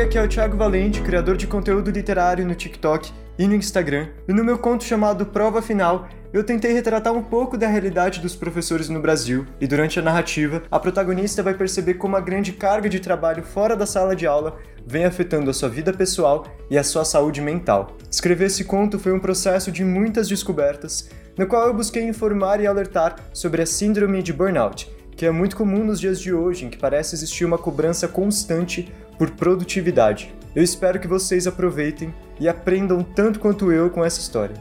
aqui é o Thiago Valente, criador de conteúdo literário no TikTok e no Instagram. E no meu conto chamado Prova Final, eu tentei retratar um pouco da realidade dos professores no Brasil, e durante a narrativa, a protagonista vai perceber como a grande carga de trabalho fora da sala de aula vem afetando a sua vida pessoal e a sua saúde mental. Escrever esse conto foi um processo de muitas descobertas, no qual eu busquei informar e alertar sobre a síndrome de burnout, que é muito comum nos dias de hoje, em que parece existir uma cobrança constante por produtividade. Eu espero que vocês aproveitem e aprendam tanto quanto eu com essa história.